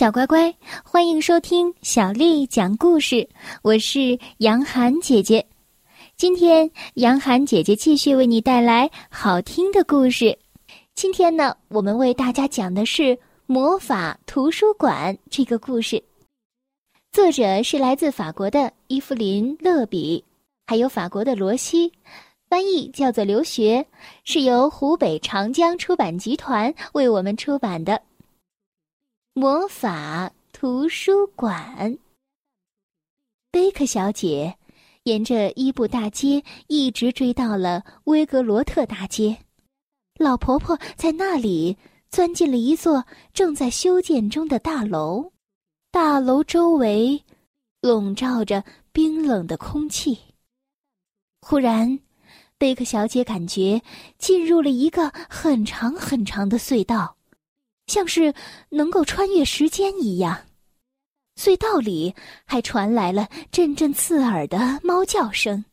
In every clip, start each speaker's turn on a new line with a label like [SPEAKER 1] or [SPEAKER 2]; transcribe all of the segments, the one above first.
[SPEAKER 1] 小乖乖，欢迎收听小丽讲故事。我是杨涵姐姐，今天杨涵姐姐继续为你带来好听的故事。今天呢，我们为大家讲的是《魔法图书馆》这个故事。作者是来自法国的伊芙琳·勒比，还有法国的罗西，翻译叫做刘学，是由湖北长江出版集团为我们出版的。魔法图书馆。贝克小姐沿着伊布大街一直追到了威格罗特大街，老婆婆在那里钻进了一座正在修建中的大楼，大楼周围笼罩着冰冷的空气。忽然，贝克小姐感觉进入了一个很长很长的隧道。像是能够穿越时间一样，隧道里还传来了阵阵刺耳的猫叫声。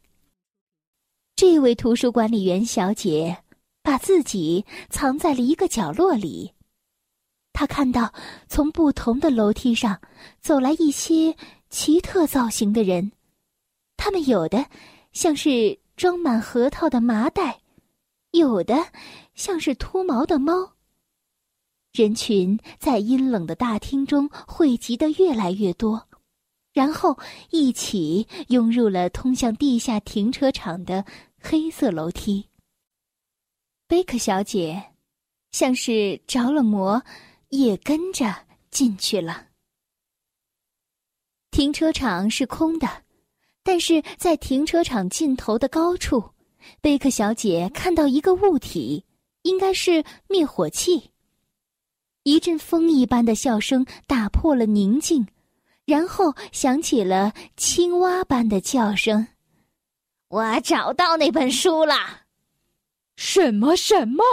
[SPEAKER 1] 这位图书管理员小姐把自己藏在了一个角落里。她看到从不同的楼梯上走来一些奇特造型的人，他们有的像是装满核桃的麻袋，有的像是脱毛的猫。人群在阴冷的大厅中汇集的越来越多，然后一起涌入了通向地下停车场的黑色楼梯。贝克小姐像是着了魔，也跟着进去了。停车场是空的，但是在停车场尽头的高处，贝克小姐看到一个物体，应该是灭火器。一阵风一般的笑声打破了宁静，然后响起了青蛙般的叫声：“
[SPEAKER 2] 我找到那本书了！”
[SPEAKER 3] 什么什么，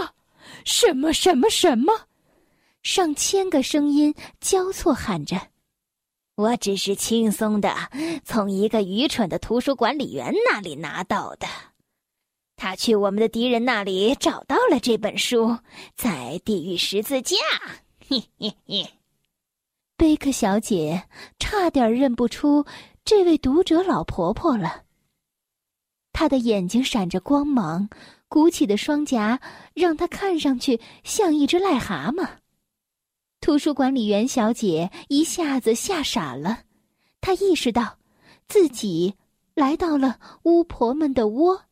[SPEAKER 3] 什么什么什么？
[SPEAKER 1] 上千个声音交错喊着：“
[SPEAKER 2] 我只是轻松的从一个愚蠢的图书管理员那里拿到的。他去我们的敌人那里找到了这本书，在地狱十字架。”嘿嘿嘿，
[SPEAKER 1] 贝克小姐差点认不出这位读者老婆婆了。她的眼睛闪着光芒，鼓起的双颊让她看上去像一只癞蛤蟆。图书管理员小姐一下子吓傻了，她意识到自己来到了巫婆们的窝，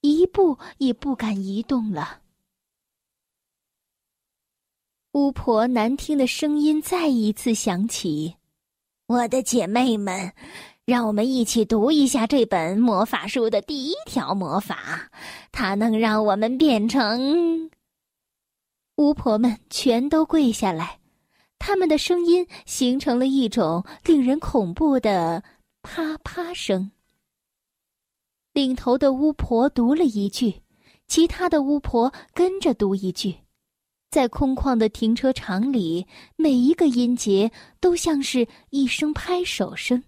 [SPEAKER 1] 一步也不敢移动了。巫婆难听的声音再一次响起：“
[SPEAKER 2] 我的姐妹们，让我们一起读一下这本魔法书的第一条魔法，它能让我们变成……”
[SPEAKER 1] 巫婆们全都跪下来，他们的声音形成了一种令人恐怖的啪啪声。领头的巫婆读了一句，其他的巫婆跟着读一句。在空旷的停车场里，每一个音节都像是一声拍手声。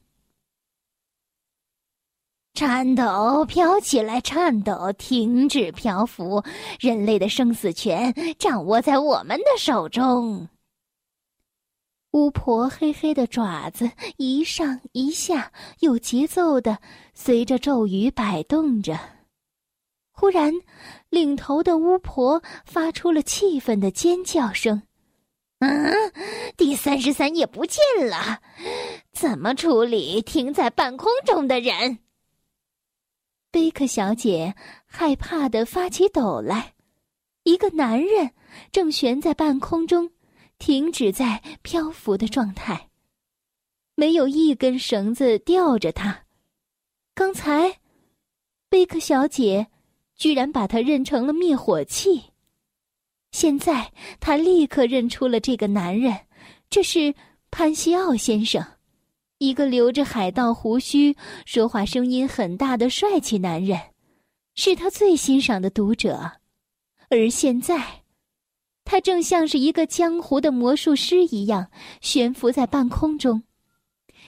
[SPEAKER 2] 颤抖，飘起来；颤抖，停止漂浮。人类的生死权掌握在我们的手中。
[SPEAKER 1] 巫婆黑黑的爪子一上一下，有节奏的随着咒语摆动着。忽然。领头的巫婆发出了气愤的尖叫声：“
[SPEAKER 2] 嗯，第三十三页不见了，怎么处理停在半空中的人？”
[SPEAKER 1] 贝克小姐害怕的发起抖来。一个男人正悬在半空中，停止在漂浮的状态，没有一根绳子吊着他。刚才，贝克小姐。居然把他认成了灭火器。现在他立刻认出了这个男人，这是潘西奥先生，一个留着海盗胡须、说话声音很大的帅气男人，是他最欣赏的读者。而现在，他正像是一个江湖的魔术师一样悬浮在半空中。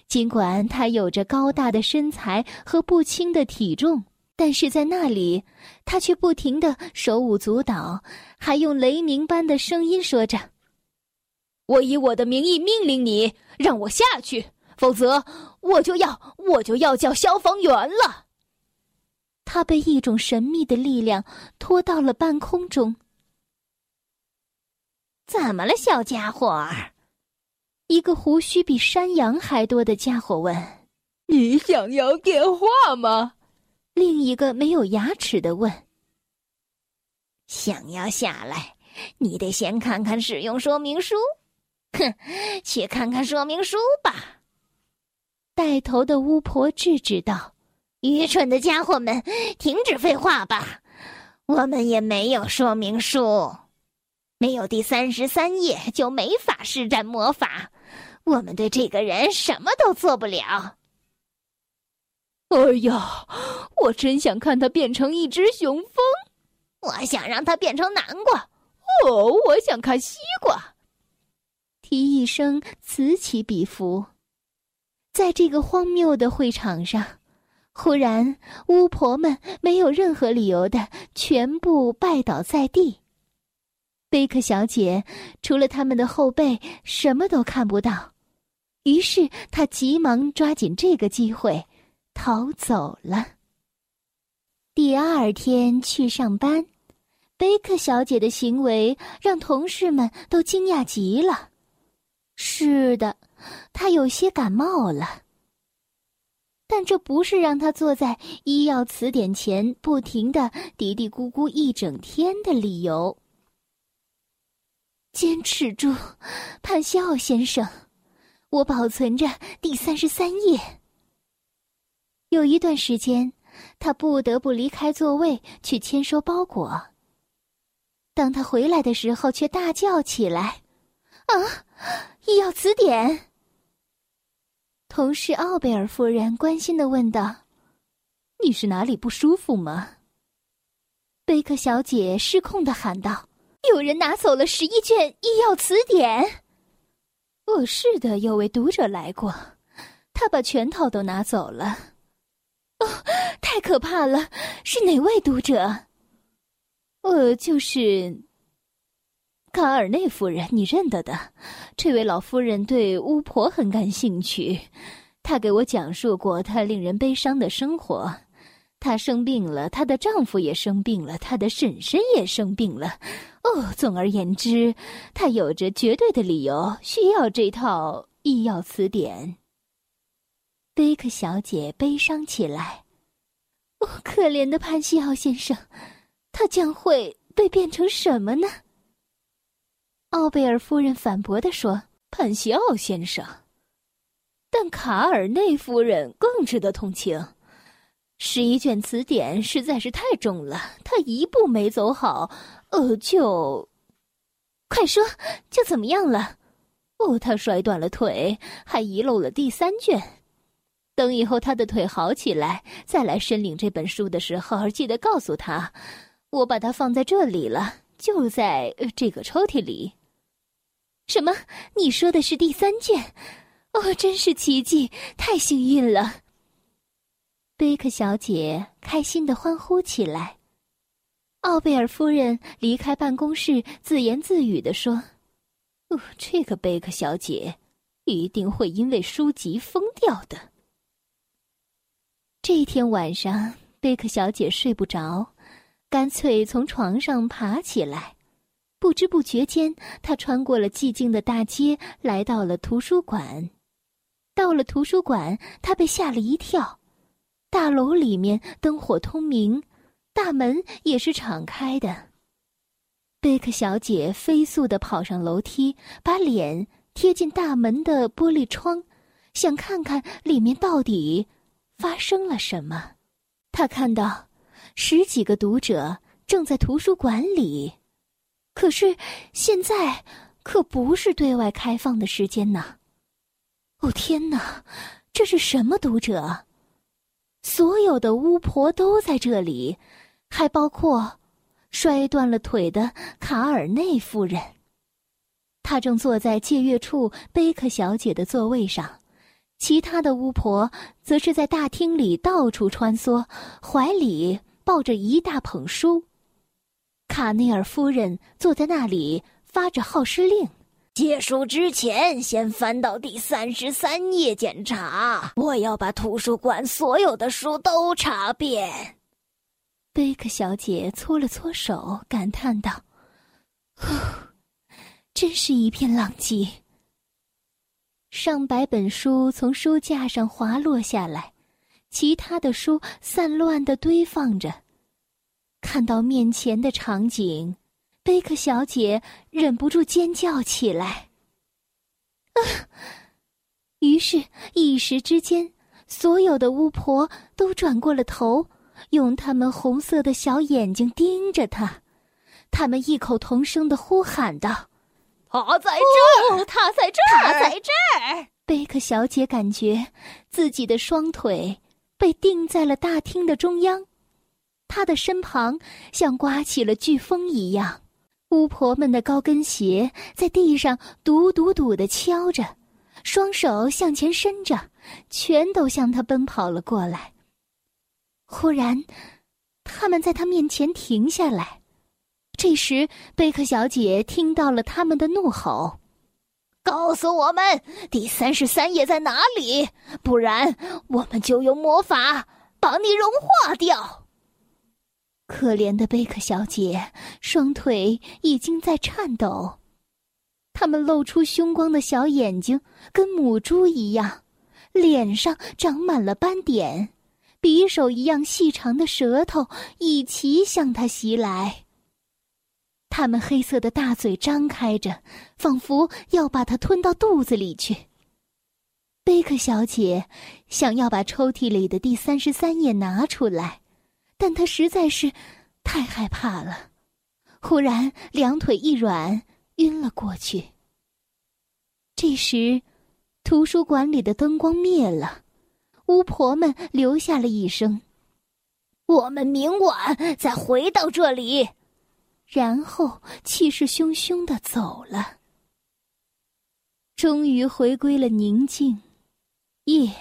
[SPEAKER 1] 尽管他有着高大的身材和不轻的体重。但是在那里，他却不停的手舞足蹈，还用雷鸣般的声音说着：“
[SPEAKER 3] 我以我的名义命令你让我下去，否则我就要我就要叫消防员了。
[SPEAKER 1] 他被一种神秘的力量拖到了半空中。
[SPEAKER 2] 怎么了，小家伙？
[SPEAKER 1] 一个胡须比山羊还多的家伙问：“
[SPEAKER 3] 你想要电话吗？”
[SPEAKER 1] 另一个没有牙齿的问：“
[SPEAKER 2] 想要下来，你得先看看使用说明书。哼，去看看说明书吧。”
[SPEAKER 1] 带头的巫婆制止道：“
[SPEAKER 2] 愚蠢的家伙们，停止废话吧！我们也没有说明书，没有第三十三页就没法施展魔法。我们对这个人什么都做不了。”
[SPEAKER 3] 哎呀，我真想看他变成一只雄蜂！
[SPEAKER 2] 我想让他变成南瓜。
[SPEAKER 3] 哦，我想看西瓜。
[SPEAKER 1] 提议声此起彼伏，在这个荒谬的会场上，忽然巫婆们没有任何理由的全部拜倒在地。贝克小姐除了他们的后背什么都看不到，于是她急忙抓紧这个机会。逃走了。第二天去上班，贝克小姐的行为让同事们都惊讶极了。是的，她有些感冒了，但这不是让她坐在医药词典前不停的嘀嘀咕咕一整天的理由。坚持住，潘西奥先生，我保存着第三十三页。有一段时间，他不得不离开座位去签收包裹。当他回来的时候，却大叫起来：“啊，医药词典！”同事奥贝尔夫人关心的问道：“
[SPEAKER 3] 你是哪里不舒服吗？”
[SPEAKER 1] 贝克小姐失控的喊道：“有人拿走了十一卷医药词典！”“
[SPEAKER 3] 哦，是的，有位读者来过，他把全套都拿走了。”
[SPEAKER 1] 哦，太可怕了！是哪位读者？
[SPEAKER 3] 呃，就是卡尔内夫人，你认得的。这位老夫人对巫婆很感兴趣，她给我讲述过她令人悲伤的生活。她生病了，她的丈夫也生病了，她的婶婶也生病了。哦，总而言之，她有着绝对的理由需要这套医药词典。
[SPEAKER 1] 贝克小姐悲伤起来。哦，可怜的潘西奥先生，他将会被变成什么呢？
[SPEAKER 3] 奥贝尔夫人反驳的说：“潘西奥先生，但卡尔内夫人更值得同情。十一卷词典实在是太重了，他一步没走好，呃，就……
[SPEAKER 1] 快说，就怎么样了？
[SPEAKER 3] 哦，他摔断了腿，还遗漏了第三卷。”等以后他的腿好起来，再来申领这本书的时候，记得告诉他，我把它放在这里了，就在这个抽屉里。
[SPEAKER 1] 什么？你说的是第三卷？哦，真是奇迹！太幸运了！贝克小姐开心的欢呼起来。奥贝尔夫人离开办公室，自言自语的说：“
[SPEAKER 3] 哦，这个贝克小姐一定会因为书籍疯掉的。”
[SPEAKER 1] 这天晚上，贝克小姐睡不着，干脆从床上爬起来。不知不觉间，她穿过了寂静的大街，来到了图书馆。到了图书馆，她被吓了一跳。大楼里面灯火通明，大门也是敞开的。贝克小姐飞速的跑上楼梯，把脸贴近大门的玻璃窗，想看看里面到底。发生了什么？他看到十几个读者正在图书馆里，可是现在可不是对外开放的时间呢。哦天哪，这是什么读者？所有的巫婆都在这里，还包括摔断了腿的卡尔内夫人。她正坐在借阅处贝克小姐的座位上。其他的巫婆则是在大厅里到处穿梭，怀里抱着一大捧书。卡内尔夫人坐在那里发着号施令，
[SPEAKER 3] 借书之前，先翻到第三十三页检查。我要把图书馆所有的书都查遍。
[SPEAKER 1] 贝克小姐搓了搓手，感叹道：“真是一片狼藉。”上百本书从书架上滑落下来，其他的书散乱的堆放着。看到面前的场景，贝克小姐忍不住尖叫起来。啊！于是，一时之间，所有的巫婆都转过了头，用他们红色的小眼睛盯着他。他们异口同声的呼喊道：“
[SPEAKER 3] 他在这儿！
[SPEAKER 1] 他在这儿！
[SPEAKER 3] 他在这儿！”
[SPEAKER 1] 贝克小姐感觉自己的双腿被钉在了大厅的中央。她的身旁像刮起了飓风一样，巫婆们的高跟鞋在地上笃笃笃的敲着，双手向前伸着，全都向她奔跑了过来。忽然，他们在她面前停下来。这时，贝克小姐听到了他们的怒吼：“
[SPEAKER 3] 告诉我们第三十三页在哪里，不然我们就用魔法把你融化掉。”
[SPEAKER 1] 可怜的贝克小姐，双腿已经在颤抖，他们露出凶光的小眼睛跟母猪一样，脸上长满了斑点，匕首一样细长的舌头一齐向他袭来。他们黑色的大嘴张开着，仿佛要把它吞到肚子里去。贝克小姐想要把抽屉里的第三十三页拿出来。但她实在是太害怕了，忽然两腿一软，晕了过去。这时，图书馆里的灯光灭了，巫婆们留下了一声：“
[SPEAKER 3] 我们明晚再回到这里。”
[SPEAKER 1] 然后气势汹汹的走了。终于回归了宁静，夜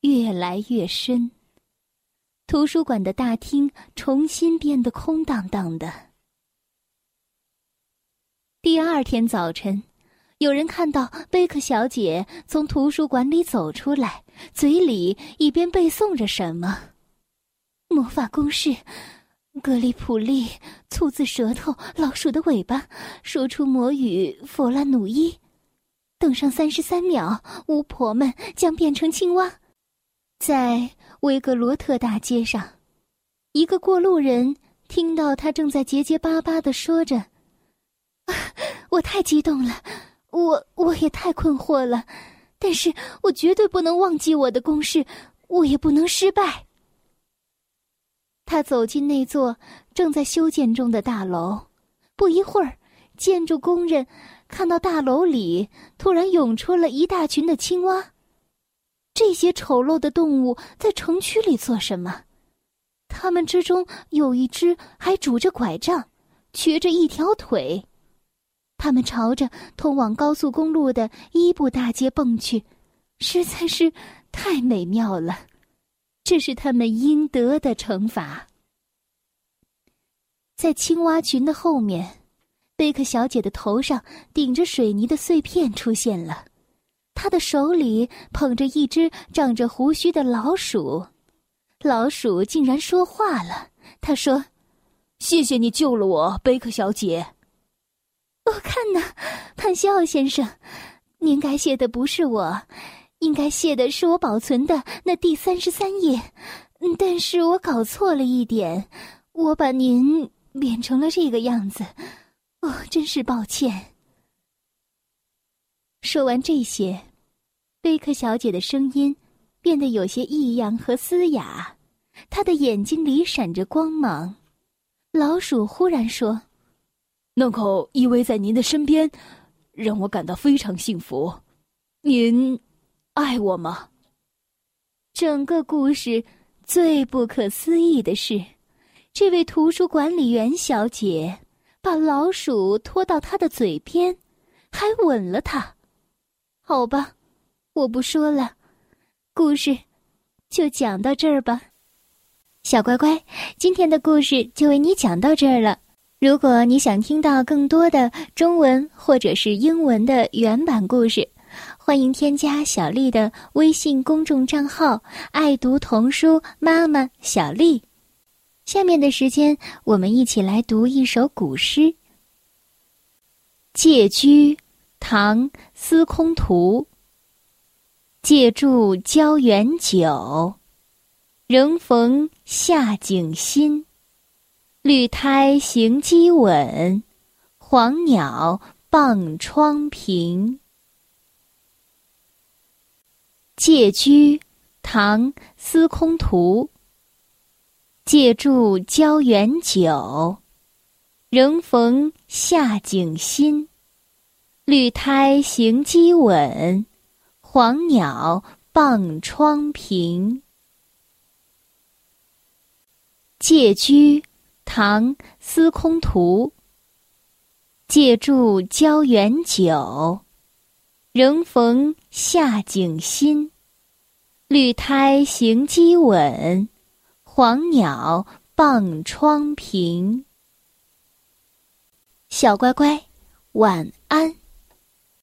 [SPEAKER 1] 越来越深。图书馆的大厅重新变得空荡荡的。第二天早晨，有人看到贝克小姐从图书馆里走出来，嘴里一边背诵着什么：“魔法公式，格里普利，兔子舌头，老鼠的尾巴，说出魔语，佛拉努伊。等上三十三秒，巫婆们将变成青蛙。”在。维格罗特大街上，一个过路人听到他正在结结巴巴的说着：“啊，我太激动了，我我也太困惑了，但是我绝对不能忘记我的公式，我也不能失败。”他走进那座正在修建中的大楼，不一会儿，建筑工人看到大楼里突然涌出了一大群的青蛙。这些丑陋的动物在城区里做什么？它们之中有一只还拄着拐杖，瘸着一条腿。它们朝着通往高速公路的伊布大街蹦去，实在是太美妙了。这是他们应得的惩罚。在青蛙群的后面，贝克小姐的头上顶着水泥的碎片出现了。她的手里捧着一只长着胡须的老鼠，老鼠竟然说话了。他说：“
[SPEAKER 4] 谢谢你救了我，贝克小姐。”
[SPEAKER 1] 我看呐，潘西奥先生，您该谢的不是我，应该谢的是我保存的那第三十三页。但是我搞错了一点，我把您变成了这个样子。哦，真是抱歉。说完这些。贝克小姐的声音变得有些异样和嘶哑，她的眼睛里闪着光芒。老鼠忽然说：“
[SPEAKER 4] 能够依偎在您的身边，让我感到非常幸福。您爱我吗？”
[SPEAKER 1] 整个故事最不可思议的是，这位图书管理员小姐把老鼠拖到她的嘴边，还吻了它。好吧。我不说了，故事就讲到这儿吧。小乖乖，今天的故事就为你讲到这儿了。如果你想听到更多的中文或者是英文的原版故事，欢迎添加小丽的微信公众账号“爱读童书妈妈小丽”。下面的时间，我们一起来读一首古诗《借居》，唐·司空图。借住郊原酒，仍逢夏景新。绿苔行几稳，黄鸟傍窗平。借居，唐·司空图。借住郊原酒，仍逢夏景新。绿苔行几稳，黄鸟傍窗平。借居。唐·司空图。借住郊原酒，仍逢夏景新。绿苔行几稳，黄鸟傍窗平。小乖乖，晚安